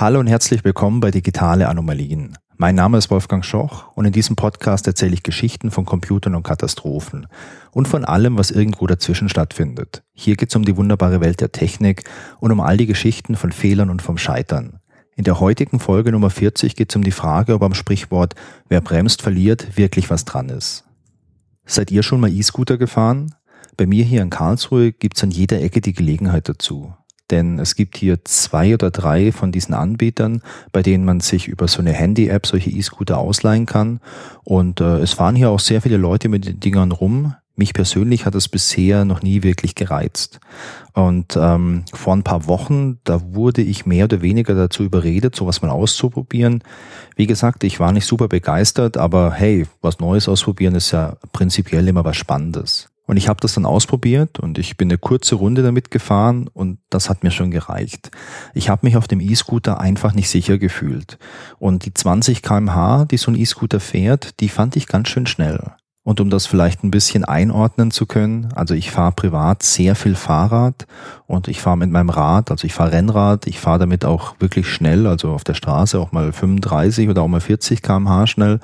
Hallo und herzlich willkommen bei Digitale Anomalien. Mein Name ist Wolfgang Schoch und in diesem Podcast erzähle ich Geschichten von Computern und Katastrophen und von allem, was irgendwo dazwischen stattfindet. Hier geht es um die wunderbare Welt der Technik und um all die Geschichten von Fehlern und vom Scheitern. In der heutigen Folge Nummer 40 geht es um die Frage, ob am Sprichwort Wer bremst, verliert wirklich was dran ist. Seid ihr schon mal E-Scooter gefahren? Bei mir hier in Karlsruhe gibt es an jeder Ecke die Gelegenheit dazu denn es gibt hier zwei oder drei von diesen Anbietern, bei denen man sich über so eine Handy-App solche E-Scooter ausleihen kann. Und äh, es fahren hier auch sehr viele Leute mit den Dingern rum. Mich persönlich hat es bisher noch nie wirklich gereizt. Und ähm, vor ein paar Wochen, da wurde ich mehr oder weniger dazu überredet, sowas mal auszuprobieren. Wie gesagt, ich war nicht super begeistert, aber hey, was Neues ausprobieren ist ja prinzipiell immer was Spannendes. Und ich habe das dann ausprobiert und ich bin eine kurze Runde damit gefahren und das hat mir schon gereicht. Ich habe mich auf dem E-Scooter einfach nicht sicher gefühlt. Und die 20 kmh, die so ein E-Scooter fährt, die fand ich ganz schön schnell. Und um das vielleicht ein bisschen einordnen zu können, also ich fahre privat sehr viel Fahrrad und ich fahre mit meinem Rad, also ich fahre Rennrad, ich fahre damit auch wirklich schnell, also auf der Straße auch mal 35 oder auch mal 40 kmh schnell.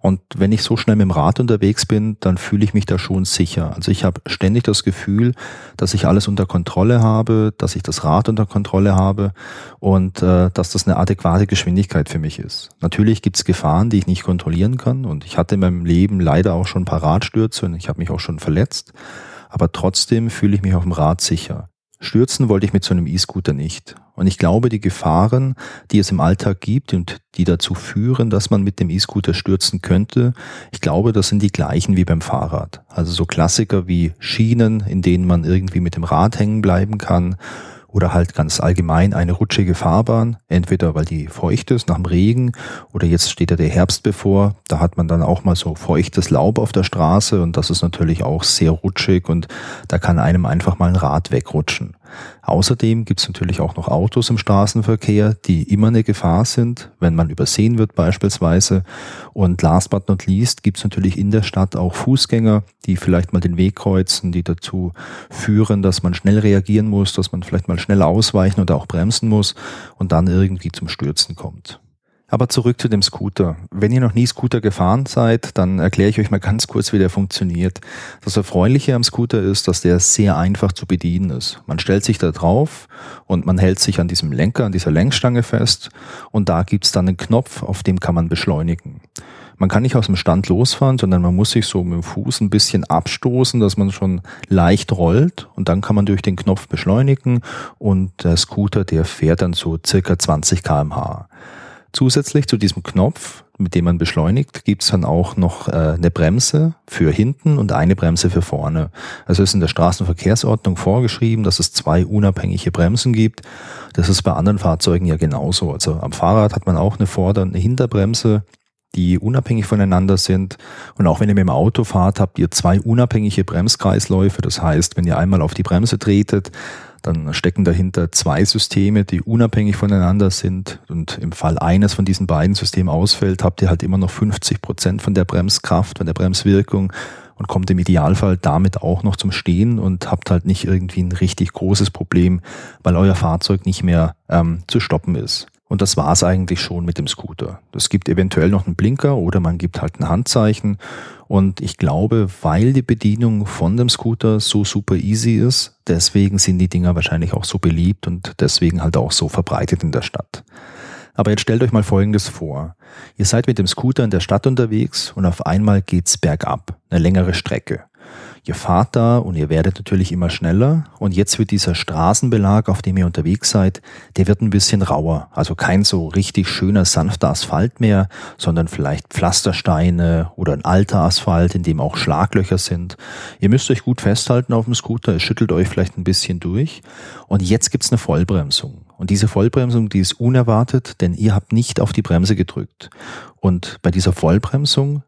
Und wenn ich so schnell mit dem Rad unterwegs bin, dann fühle ich mich da schon sicher. Also ich habe ständig das Gefühl, dass ich alles unter Kontrolle habe, dass ich das Rad unter Kontrolle habe und äh, dass das eine adäquate Geschwindigkeit für mich ist. Natürlich gibt es Gefahren, die ich nicht kontrollieren kann und ich hatte in meinem Leben leider auch schon paar Radstürze und ich habe mich auch schon verletzt. Aber trotzdem fühle ich mich auf dem Rad sicher. Stürzen wollte ich mit so einem E-Scooter nicht. Und ich glaube, die Gefahren, die es im Alltag gibt und die dazu führen, dass man mit dem E-Scooter stürzen könnte, ich glaube, das sind die gleichen wie beim Fahrrad. Also so Klassiker wie Schienen, in denen man irgendwie mit dem Rad hängen bleiben kann oder halt ganz allgemein eine rutschige Fahrbahn, entweder weil die feucht ist nach dem Regen oder jetzt steht ja der Herbst bevor, da hat man dann auch mal so feuchtes Laub auf der Straße und das ist natürlich auch sehr rutschig und da kann einem einfach mal ein Rad wegrutschen. Außerdem gibt es natürlich auch noch Autos im Straßenverkehr, die immer eine Gefahr sind, wenn man übersehen wird beispielsweise. Und last but not least gibt es natürlich in der Stadt auch Fußgänger, die vielleicht mal den Weg kreuzen, die dazu führen, dass man schnell reagieren muss, dass man vielleicht mal schnell ausweichen oder auch bremsen muss und dann irgendwie zum Stürzen kommt. Aber zurück zu dem Scooter. Wenn ihr noch nie Scooter gefahren seid, dann erkläre ich euch mal ganz kurz, wie der funktioniert. Das Erfreuliche am Scooter ist, dass der sehr einfach zu bedienen ist. Man stellt sich da drauf und man hält sich an diesem Lenker, an dieser Lenkstange fest und da gibt's dann einen Knopf, auf dem kann man beschleunigen. Man kann nicht aus dem Stand losfahren, sondern man muss sich so mit dem Fuß ein bisschen abstoßen, dass man schon leicht rollt und dann kann man durch den Knopf beschleunigen und der Scooter, der fährt dann so circa 20 kmh. Zusätzlich zu diesem Knopf, mit dem man beschleunigt, gibt es dann auch noch äh, eine Bremse für hinten und eine Bremse für vorne. Also ist in der Straßenverkehrsordnung vorgeschrieben, dass es zwei unabhängige Bremsen gibt. Das ist bei anderen Fahrzeugen ja genauso. Also am Fahrrad hat man auch eine Vorder- und eine Hinterbremse, die unabhängig voneinander sind. Und auch wenn ihr mit dem Auto fahrt, habt ihr zwei unabhängige Bremskreisläufe. Das heißt, wenn ihr einmal auf die Bremse tretet, dann stecken dahinter zwei Systeme, die unabhängig voneinander sind. Und im Fall eines von diesen beiden Systemen ausfällt, habt ihr halt immer noch 50 Prozent von der Bremskraft, von der Bremswirkung und kommt im Idealfall damit auch noch zum Stehen und habt halt nicht irgendwie ein richtig großes Problem, weil euer Fahrzeug nicht mehr ähm, zu stoppen ist. Und das war's eigentlich schon mit dem Scooter. Es gibt eventuell noch einen Blinker oder man gibt halt ein Handzeichen. Und ich glaube, weil die Bedienung von dem Scooter so super easy ist, deswegen sind die Dinger wahrscheinlich auch so beliebt und deswegen halt auch so verbreitet in der Stadt. Aber jetzt stellt euch mal Folgendes vor. Ihr seid mit dem Scooter in der Stadt unterwegs und auf einmal geht's bergab, eine längere Strecke. Ihr fahrt da und ihr werdet natürlich immer schneller und jetzt wird dieser Straßenbelag, auf dem ihr unterwegs seid, der wird ein bisschen rauer. Also kein so richtig schöner, sanfter Asphalt mehr, sondern vielleicht Pflastersteine oder ein alter Asphalt, in dem auch Schlaglöcher sind. Ihr müsst euch gut festhalten auf dem Scooter, es schüttelt euch vielleicht ein bisschen durch und jetzt gibt's eine Vollbremsung. Und diese Vollbremsung, die ist unerwartet, denn ihr habt nicht auf die Bremse gedrückt. Und bei dieser Vollbremsung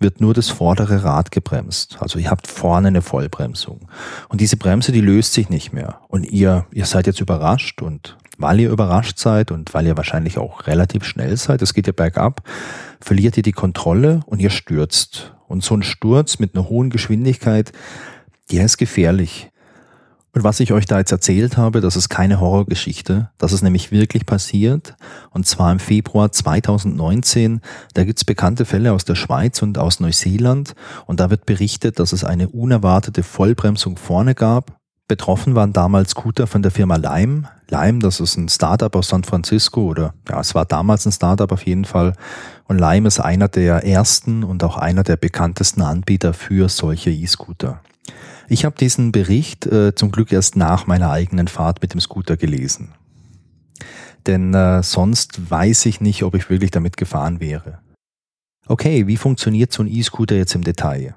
wird nur das vordere Rad gebremst. Also ihr habt vorne eine Vollbremsung. Und diese Bremse, die löst sich nicht mehr. Und ihr, ihr seid jetzt überrascht und weil ihr überrascht seid und weil ihr wahrscheinlich auch relativ schnell seid, es geht ja bergab, verliert ihr die Kontrolle und ihr stürzt. Und so ein Sturz mit einer hohen Geschwindigkeit, der ist gefährlich. Und was ich euch da jetzt erzählt habe, das ist keine Horrorgeschichte. Das ist nämlich wirklich passiert. Und zwar im Februar 2019. Da gibt's bekannte Fälle aus der Schweiz und aus Neuseeland. Und da wird berichtet, dass es eine unerwartete Vollbremsung vorne gab. Betroffen waren damals Scooter von der Firma Lime. Lime, das ist ein Startup aus San Francisco oder ja, es war damals ein Startup auf jeden Fall. Und Lime ist einer der ersten und auch einer der bekanntesten Anbieter für solche E-Scooter. Ich habe diesen Bericht äh, zum Glück erst nach meiner eigenen Fahrt mit dem Scooter gelesen. Denn äh, sonst weiß ich nicht, ob ich wirklich damit gefahren wäre. Okay, wie funktioniert so ein E-Scooter jetzt im Detail?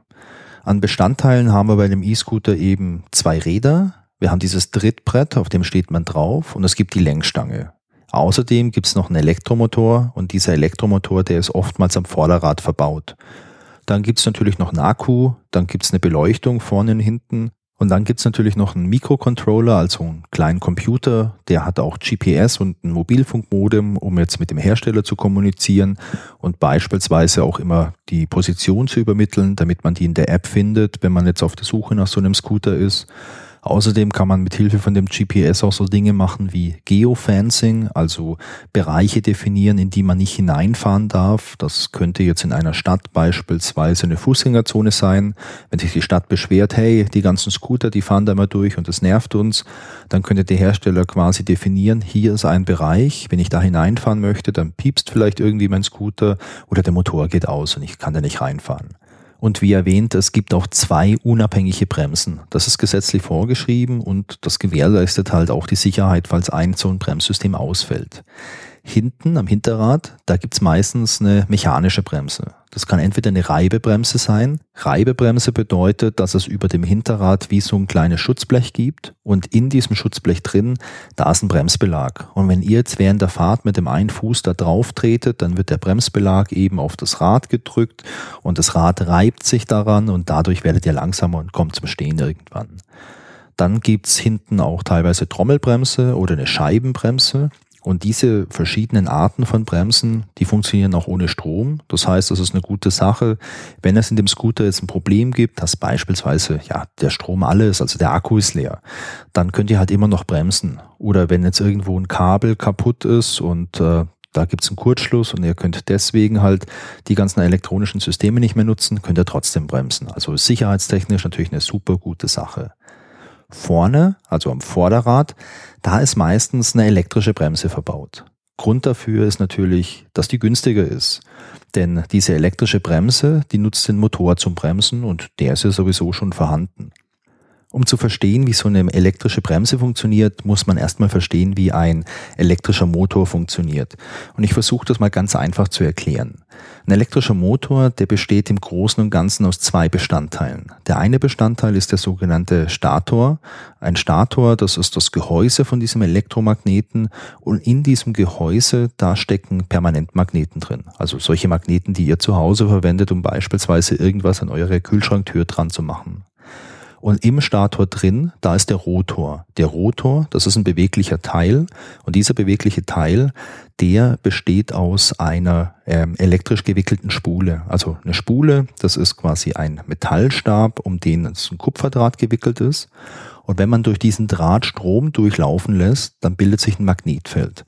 An Bestandteilen haben wir bei dem E-Scooter eben zwei Räder. Wir haben dieses Trittbrett, auf dem steht man drauf und es gibt die Lenkstange. Außerdem gibt es noch einen Elektromotor und dieser Elektromotor, der ist oftmals am Vorderrad verbaut. Dann gibt's natürlich noch einen Akku, dann gibt's eine Beleuchtung vorne und hinten. Und dann gibt's natürlich noch einen Mikrocontroller, also einen kleinen Computer, der hat auch GPS und ein Mobilfunkmodem, um jetzt mit dem Hersteller zu kommunizieren und beispielsweise auch immer die Position zu übermitteln, damit man die in der App findet, wenn man jetzt auf der Suche nach so einem Scooter ist. Außerdem kann man mit Hilfe von dem GPS auch so Dinge machen wie Geofencing, also Bereiche definieren, in die man nicht hineinfahren darf. Das könnte jetzt in einer Stadt beispielsweise eine Fußgängerzone sein. Wenn sich die Stadt beschwert, hey, die ganzen Scooter, die fahren da mal durch und das nervt uns, dann könnte der Hersteller quasi definieren, hier ist ein Bereich, wenn ich da hineinfahren möchte, dann piepst vielleicht irgendwie mein Scooter oder der Motor geht aus und ich kann da nicht reinfahren. Und wie erwähnt, es gibt auch zwei unabhängige Bremsen. Das ist gesetzlich vorgeschrieben und das gewährleistet halt auch die Sicherheit, falls ein so ein Bremssystem ausfällt. Hinten am Hinterrad, da gibt's meistens eine mechanische Bremse. Das kann entweder eine Reibebremse sein. Reibebremse bedeutet, dass es über dem Hinterrad wie so ein kleines Schutzblech gibt und in diesem Schutzblech drin, da ist ein Bremsbelag. Und wenn ihr jetzt während der Fahrt mit dem einen Fuß da drauf tretet, dann wird der Bremsbelag eben auf das Rad gedrückt und das Rad reibt sich daran und dadurch werdet ihr langsamer und kommt zum Stehen irgendwann. Dann gibt's hinten auch teilweise Trommelbremse oder eine Scheibenbremse. Und diese verschiedenen Arten von Bremsen, die funktionieren auch ohne Strom. Das heißt, das ist eine gute Sache. Wenn es in dem Scooter jetzt ein Problem gibt, dass beispielsweise ja der Strom alles, also der Akku ist leer, dann könnt ihr halt immer noch bremsen. Oder wenn jetzt irgendwo ein Kabel kaputt ist und äh, da gibt's einen Kurzschluss und ihr könnt deswegen halt die ganzen elektronischen Systeme nicht mehr nutzen, könnt ihr trotzdem bremsen. Also sicherheitstechnisch natürlich eine super gute Sache. Vorne, also am Vorderrad, da ist meistens eine elektrische Bremse verbaut. Grund dafür ist natürlich, dass die günstiger ist. Denn diese elektrische Bremse, die nutzt den Motor zum Bremsen und der ist ja sowieso schon vorhanden. Um zu verstehen, wie so eine elektrische Bremse funktioniert, muss man erstmal verstehen, wie ein elektrischer Motor funktioniert. Und ich versuche das mal ganz einfach zu erklären. Ein elektrischer Motor, der besteht im Großen und Ganzen aus zwei Bestandteilen. Der eine Bestandteil ist der sogenannte Stator. Ein Stator, das ist das Gehäuse von diesem Elektromagneten und in diesem Gehäuse, da stecken Permanentmagneten drin. Also solche Magneten, die ihr zu Hause verwendet, um beispielsweise irgendwas an eure Kühlschranktür dran zu machen. Und im Stator drin, da ist der Rotor. Der Rotor, das ist ein beweglicher Teil. Und dieser bewegliche Teil, der besteht aus einer ähm, elektrisch gewickelten Spule. Also eine Spule, das ist quasi ein Metallstab, um den ein Kupferdraht gewickelt ist. Und wenn man durch diesen Draht Strom durchlaufen lässt, dann bildet sich ein Magnetfeld.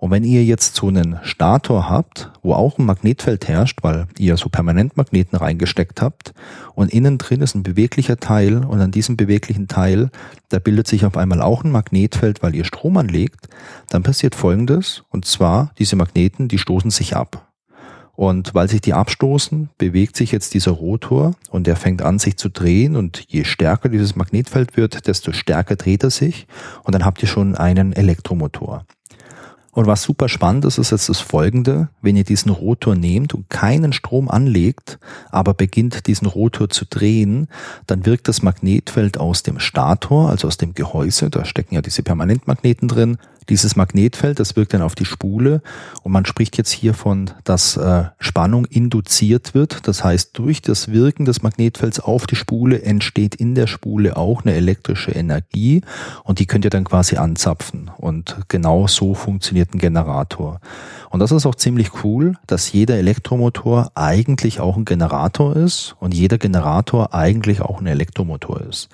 Und wenn ihr jetzt so einen Stator habt, wo auch ein Magnetfeld herrscht, weil ihr so Permanentmagneten reingesteckt habt und innen drin ist ein beweglicher Teil und an diesem beweglichen Teil, da bildet sich auf einmal auch ein Magnetfeld, weil ihr Strom anlegt, dann passiert Folgendes und zwar diese Magneten, die stoßen sich ab. Und weil sich die abstoßen, bewegt sich jetzt dieser Rotor und er fängt an, sich zu drehen. Und je stärker dieses Magnetfeld wird, desto stärker dreht er sich. Und dann habt ihr schon einen Elektromotor. Und was super spannend ist, ist jetzt das folgende. Wenn ihr diesen Rotor nehmt und keinen Strom anlegt, aber beginnt diesen Rotor zu drehen, dann wirkt das Magnetfeld aus dem Stator, also aus dem Gehäuse, da stecken ja diese Permanentmagneten drin, dieses Magnetfeld, das wirkt dann auf die Spule und man spricht jetzt hier von, dass äh, Spannung induziert wird. Das heißt, durch das Wirken des Magnetfelds auf die Spule entsteht in der Spule auch eine elektrische Energie und die könnt ihr dann quasi anzapfen. Und genau so funktioniert ein Generator. Und das ist auch ziemlich cool, dass jeder Elektromotor eigentlich auch ein Generator ist und jeder Generator eigentlich auch ein Elektromotor ist.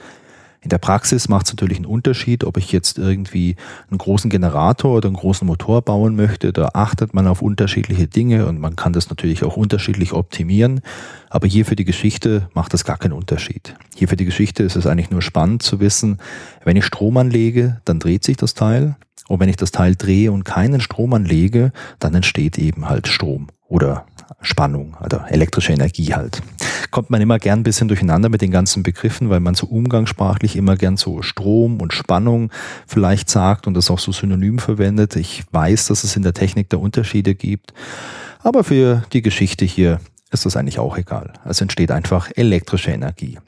In der Praxis macht es natürlich einen Unterschied, ob ich jetzt irgendwie einen großen Generator oder einen großen Motor bauen möchte. Da achtet man auf unterschiedliche Dinge und man kann das natürlich auch unterschiedlich optimieren. Aber hier für die Geschichte macht das gar keinen Unterschied. Hier für die Geschichte ist es eigentlich nur spannend zu wissen, wenn ich Strom anlege, dann dreht sich das Teil. Und wenn ich das Teil drehe und keinen Strom anlege, dann entsteht eben halt Strom oder Spannung oder elektrische Energie halt. Kommt man immer gern ein bisschen durcheinander mit den ganzen Begriffen, weil man so umgangssprachlich immer gern so Strom und Spannung vielleicht sagt und das auch so synonym verwendet. Ich weiß, dass es in der Technik da Unterschiede gibt, aber für die Geschichte hier ist das eigentlich auch egal. Es entsteht einfach elektrische Energie.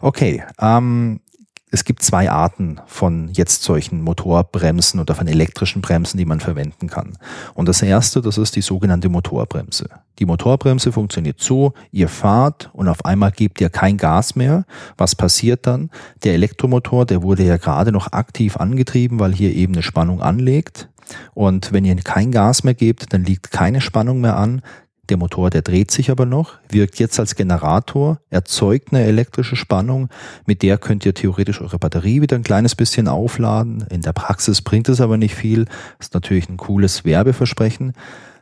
Okay, ähm, es gibt zwei Arten von jetzt solchen Motorbremsen oder von elektrischen Bremsen, die man verwenden kann. Und das erste, das ist die sogenannte Motorbremse. Die Motorbremse funktioniert so, ihr fahrt und auf einmal gebt ihr kein Gas mehr. Was passiert dann? Der Elektromotor, der wurde ja gerade noch aktiv angetrieben, weil hier eben eine Spannung anlegt. Und wenn ihr kein Gas mehr gebt, dann liegt keine Spannung mehr an. Der Motor, der dreht sich aber noch, wirkt jetzt als Generator, erzeugt eine elektrische Spannung, mit der könnt ihr theoretisch eure Batterie wieder ein kleines bisschen aufladen. In der Praxis bringt es aber nicht viel. Ist natürlich ein cooles Werbeversprechen.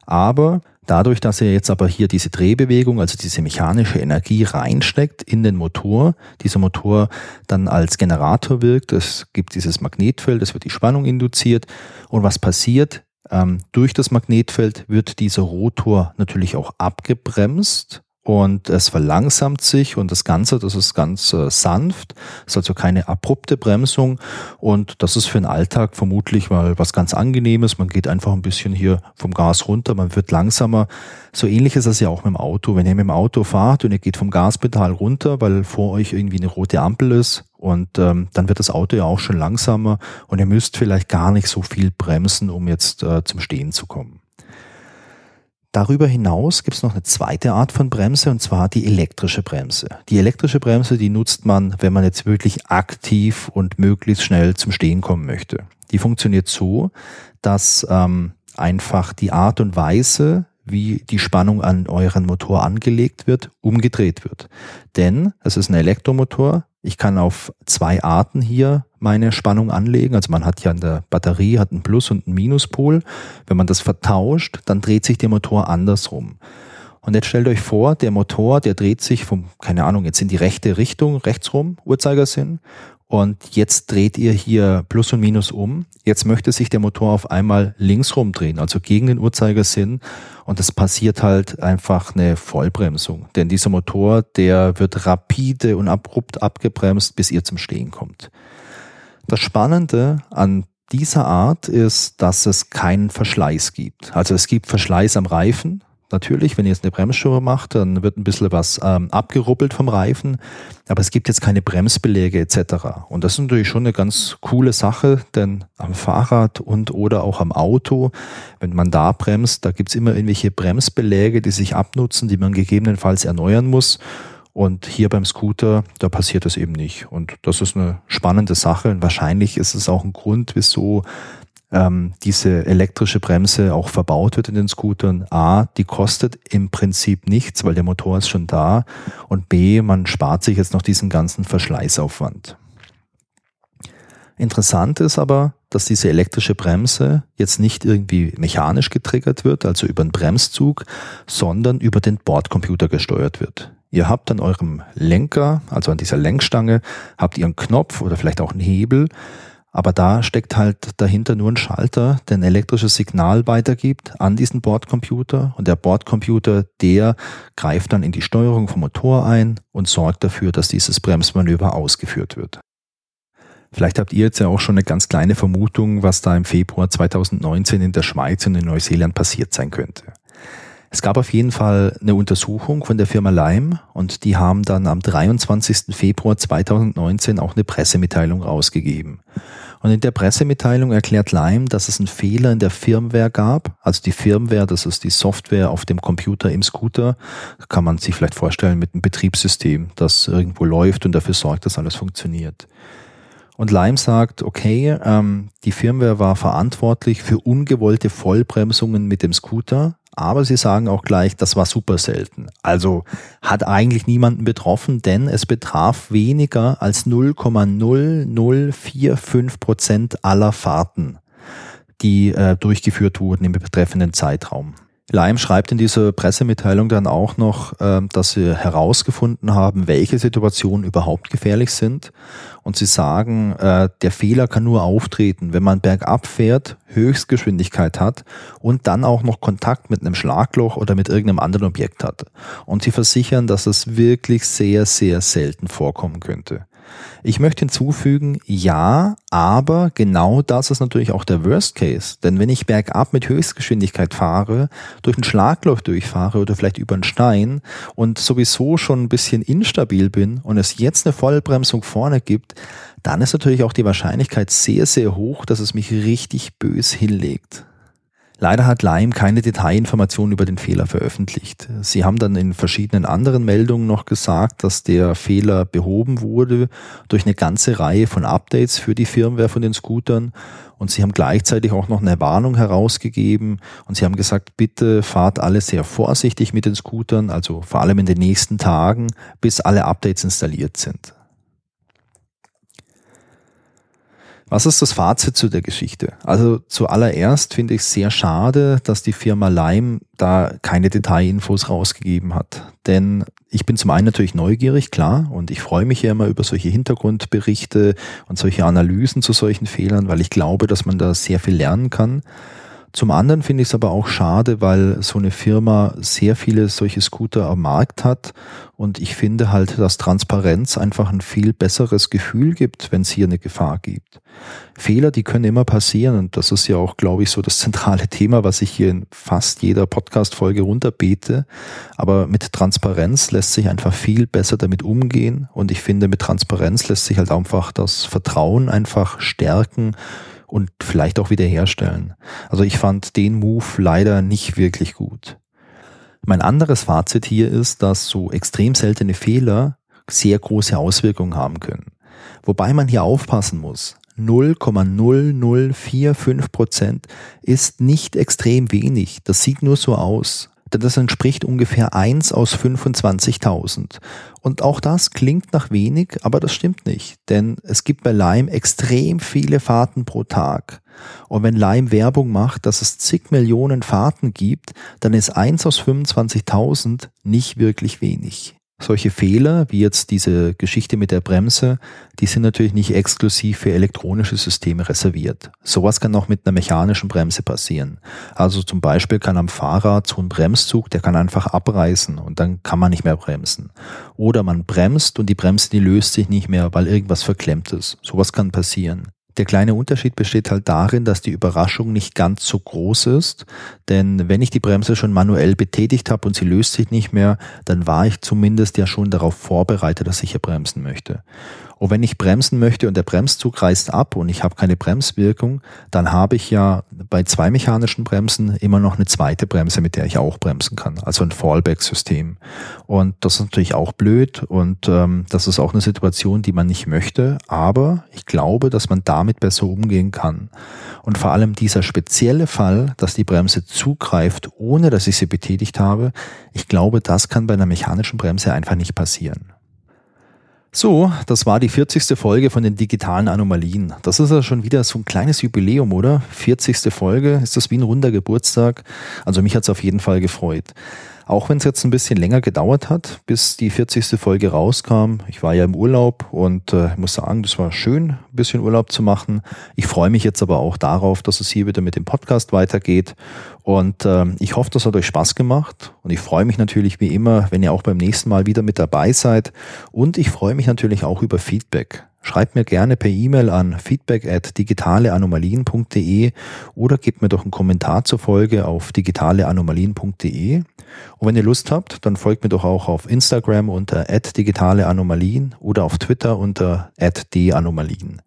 Aber dadurch, dass ihr jetzt aber hier diese Drehbewegung, also diese mechanische Energie reinsteckt in den Motor, dieser Motor dann als Generator wirkt, es gibt dieses Magnetfeld, es wird die Spannung induziert. Und was passiert? Ähm, durch das Magnetfeld wird dieser Rotor natürlich auch abgebremst und es verlangsamt sich und das Ganze, das ist ganz äh, sanft, ist also keine abrupte Bremsung und das ist für den Alltag vermutlich mal was ganz angenehmes. Man geht einfach ein bisschen hier vom Gas runter, man wird langsamer. So ähnlich ist es ja auch mit dem Auto. Wenn ihr mit dem Auto fahrt und ihr geht vom Gaspedal runter, weil vor euch irgendwie eine rote Ampel ist und ähm, dann wird das Auto ja auch schon langsamer und ihr müsst vielleicht gar nicht so viel bremsen, um jetzt äh, zum Stehen zu kommen. Darüber hinaus gibt es noch eine zweite Art von Bremse und zwar die elektrische Bremse. Die elektrische Bremse, die nutzt man, wenn man jetzt wirklich aktiv und möglichst schnell zum Stehen kommen möchte. Die funktioniert so, dass ähm, einfach die Art und Weise, wie die Spannung an euren Motor angelegt wird, umgedreht wird. Denn es ist ein Elektromotor. Ich kann auf zwei Arten hier meine Spannung anlegen. Also man hat ja in der Batterie hat einen Plus- und einen Minuspol. Wenn man das vertauscht, dann dreht sich der Motor andersrum. Und jetzt stellt euch vor, der Motor, der dreht sich vom, keine Ahnung, jetzt in die rechte Richtung, rechtsrum, Uhrzeigersinn. Und jetzt dreht ihr hier Plus und Minus um. Jetzt möchte sich der Motor auf einmal linksrum drehen, also gegen den Uhrzeigersinn. Und es passiert halt einfach eine Vollbremsung. Denn dieser Motor, der wird rapide und abrupt abgebremst, bis ihr zum Stehen kommt. Das Spannende an dieser Art ist, dass es keinen Verschleiß gibt. Also es gibt Verschleiß am Reifen, natürlich, wenn ihr jetzt eine Bremsscheibe macht, dann wird ein bisschen was ähm, abgeruppelt vom Reifen, aber es gibt jetzt keine Bremsbeläge etc. Und das ist natürlich schon eine ganz coole Sache, denn am Fahrrad und oder auch am Auto, wenn man da bremst, da gibt's immer irgendwelche Bremsbeläge, die sich abnutzen, die man gegebenenfalls erneuern muss. Und hier beim Scooter, da passiert das eben nicht. Und das ist eine spannende Sache. Und wahrscheinlich ist es auch ein Grund, wieso ähm, diese elektrische Bremse auch verbaut wird in den Scootern. A, die kostet im Prinzip nichts, weil der Motor ist schon da. Und B, man spart sich jetzt noch diesen ganzen Verschleißaufwand. Interessant ist aber, dass diese elektrische Bremse jetzt nicht irgendwie mechanisch getriggert wird, also über einen Bremszug, sondern über den Bordcomputer gesteuert wird. Ihr habt an eurem Lenker, also an dieser Lenkstange, habt ihr einen Knopf oder vielleicht auch einen Hebel, aber da steckt halt dahinter nur ein Schalter, der ein elektrisches Signal weitergibt an diesen Bordcomputer und der Bordcomputer, der greift dann in die Steuerung vom Motor ein und sorgt dafür, dass dieses Bremsmanöver ausgeführt wird. Vielleicht habt ihr jetzt ja auch schon eine ganz kleine Vermutung, was da im Februar 2019 in der Schweiz und in Neuseeland passiert sein könnte. Es gab auf jeden Fall eine Untersuchung von der Firma Lime und die haben dann am 23. Februar 2019 auch eine Pressemitteilung rausgegeben. Und in der Pressemitteilung erklärt Lime, dass es einen Fehler in der Firmware gab. Also die Firmware, das ist die Software auf dem Computer im Scooter. Kann man sich vielleicht vorstellen mit einem Betriebssystem, das irgendwo läuft und dafür sorgt, dass alles funktioniert. Und Lime sagt, okay, ähm, die Firmware war verantwortlich für ungewollte Vollbremsungen mit dem Scooter, aber sie sagen auch gleich, das war super selten. Also hat eigentlich niemanden betroffen, denn es betraf weniger als 0,0045 Prozent aller Fahrten, die äh, durchgeführt wurden im betreffenden Zeitraum. Lime schreibt in dieser Pressemitteilung dann auch noch, ähm, dass sie herausgefunden haben, welche Situationen überhaupt gefährlich sind. Und sie sagen, äh, der Fehler kann nur auftreten, wenn man bergab fährt, Höchstgeschwindigkeit hat und dann auch noch Kontakt mit einem Schlagloch oder mit irgendeinem anderen Objekt hat. Und sie versichern, dass es wirklich sehr, sehr selten vorkommen könnte. Ich möchte hinzufügen, ja, aber genau das ist natürlich auch der Worst Case. Denn wenn ich bergab mit Höchstgeschwindigkeit fahre, durch ein Schlagloch durchfahre oder vielleicht über einen Stein und sowieso schon ein bisschen instabil bin und es jetzt eine Vollbremsung vorne gibt, dann ist natürlich auch die Wahrscheinlichkeit sehr, sehr hoch, dass es mich richtig bös hinlegt. Leider hat Lime keine Detailinformationen über den Fehler veröffentlicht. Sie haben dann in verschiedenen anderen Meldungen noch gesagt, dass der Fehler behoben wurde durch eine ganze Reihe von Updates für die Firmware von den Scootern. Und sie haben gleichzeitig auch noch eine Warnung herausgegeben und sie haben gesagt, bitte fahrt alle sehr vorsichtig mit den Scootern, also vor allem in den nächsten Tagen, bis alle Updates installiert sind. Was ist das Fazit zu der Geschichte? Also zuallererst finde ich es sehr schade, dass die Firma Lime da keine Detailinfos rausgegeben hat. Denn ich bin zum einen natürlich neugierig, klar, und ich freue mich ja immer über solche Hintergrundberichte und solche Analysen zu solchen Fehlern, weil ich glaube, dass man da sehr viel lernen kann. Zum anderen finde ich es aber auch schade, weil so eine Firma sehr viele solche Scooter am Markt hat und ich finde halt, dass Transparenz einfach ein viel besseres Gefühl gibt, wenn es hier eine Gefahr gibt. Fehler, die können immer passieren und das ist ja auch, glaube ich, so das zentrale Thema, was ich hier in fast jeder Podcast-Folge runterbete. Aber mit Transparenz lässt sich einfach viel besser damit umgehen und ich finde, mit Transparenz lässt sich halt einfach das Vertrauen einfach stärken und vielleicht auch wiederherstellen. Also ich fand den Move leider nicht wirklich gut. Mein anderes Fazit hier ist, dass so extrem seltene Fehler sehr große Auswirkungen haben können. Wobei man hier aufpassen muss. 0,0045 Prozent ist nicht extrem wenig. Das sieht nur so aus das entspricht ungefähr eins aus 25.000. Und auch das klingt nach wenig, aber das stimmt nicht, denn es gibt bei Lime extrem viele Fahrten pro Tag. Und wenn Lime Werbung macht, dass es zig Millionen Fahrten gibt, dann ist eins aus 25.000 nicht wirklich wenig. Solche Fehler, wie jetzt diese Geschichte mit der Bremse, die sind natürlich nicht exklusiv für elektronische Systeme reserviert. Sowas kann auch mit einer mechanischen Bremse passieren. Also zum Beispiel kann am Fahrrad so ein Bremszug, der kann einfach abreißen und dann kann man nicht mehr bremsen. Oder man bremst und die Bremse, die löst sich nicht mehr, weil irgendwas verklemmt ist. Sowas kann passieren. Der kleine Unterschied besteht halt darin, dass die Überraschung nicht ganz so groß ist, denn wenn ich die Bremse schon manuell betätigt habe und sie löst sich nicht mehr, dann war ich zumindest ja schon darauf vorbereitet, dass ich hier bremsen möchte. Und wenn ich bremsen möchte und der Bremszug reißt ab und ich habe keine Bremswirkung, dann habe ich ja bei zwei mechanischen Bremsen immer noch eine zweite Bremse, mit der ich auch bremsen kann, also ein Fallback-System. Und das ist natürlich auch blöd und ähm, das ist auch eine Situation, die man nicht möchte, aber ich glaube, dass man damit besser umgehen kann. Und vor allem dieser spezielle Fall, dass die Bremse zugreift, ohne dass ich sie betätigt habe, ich glaube, das kann bei einer mechanischen Bremse einfach nicht passieren. So, das war die 40. Folge von den digitalen Anomalien. Das ist ja schon wieder so ein kleines Jubiläum, oder? 40. Folge, ist das wie ein runder Geburtstag? Also mich hat's auf jeden Fall gefreut. Auch wenn es jetzt ein bisschen länger gedauert hat, bis die 40. Folge rauskam. Ich war ja im Urlaub und äh, muss sagen, das war schön, ein bisschen Urlaub zu machen. Ich freue mich jetzt aber auch darauf, dass es hier wieder mit dem Podcast weitergeht. Und äh, ich hoffe, das hat euch Spaß gemacht. Und ich freue mich natürlich wie immer, wenn ihr auch beim nächsten Mal wieder mit dabei seid. Und ich freue mich natürlich auch über Feedback. Schreibt mir gerne per E-Mail an feedback at digitaleanomalien.de oder gebt mir doch einen Kommentar zur Folge auf digitaleanomalien.de. Und wenn ihr Lust habt, dann folgt mir doch auch auf Instagram unter @digitaleanomalien oder auf Twitter unter @danomalien.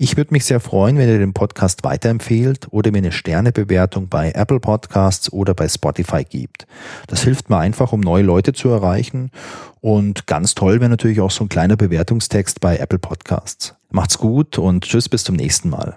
Ich würde mich sehr freuen, wenn ihr den Podcast weiterempfehlt oder mir eine Sternebewertung bei Apple Podcasts oder bei Spotify gibt. Das hilft mir einfach, um neue Leute zu erreichen. Und ganz toll wäre natürlich auch so ein kleiner Bewertungstext bei Apple Podcasts. Macht's gut und tschüss bis zum nächsten Mal.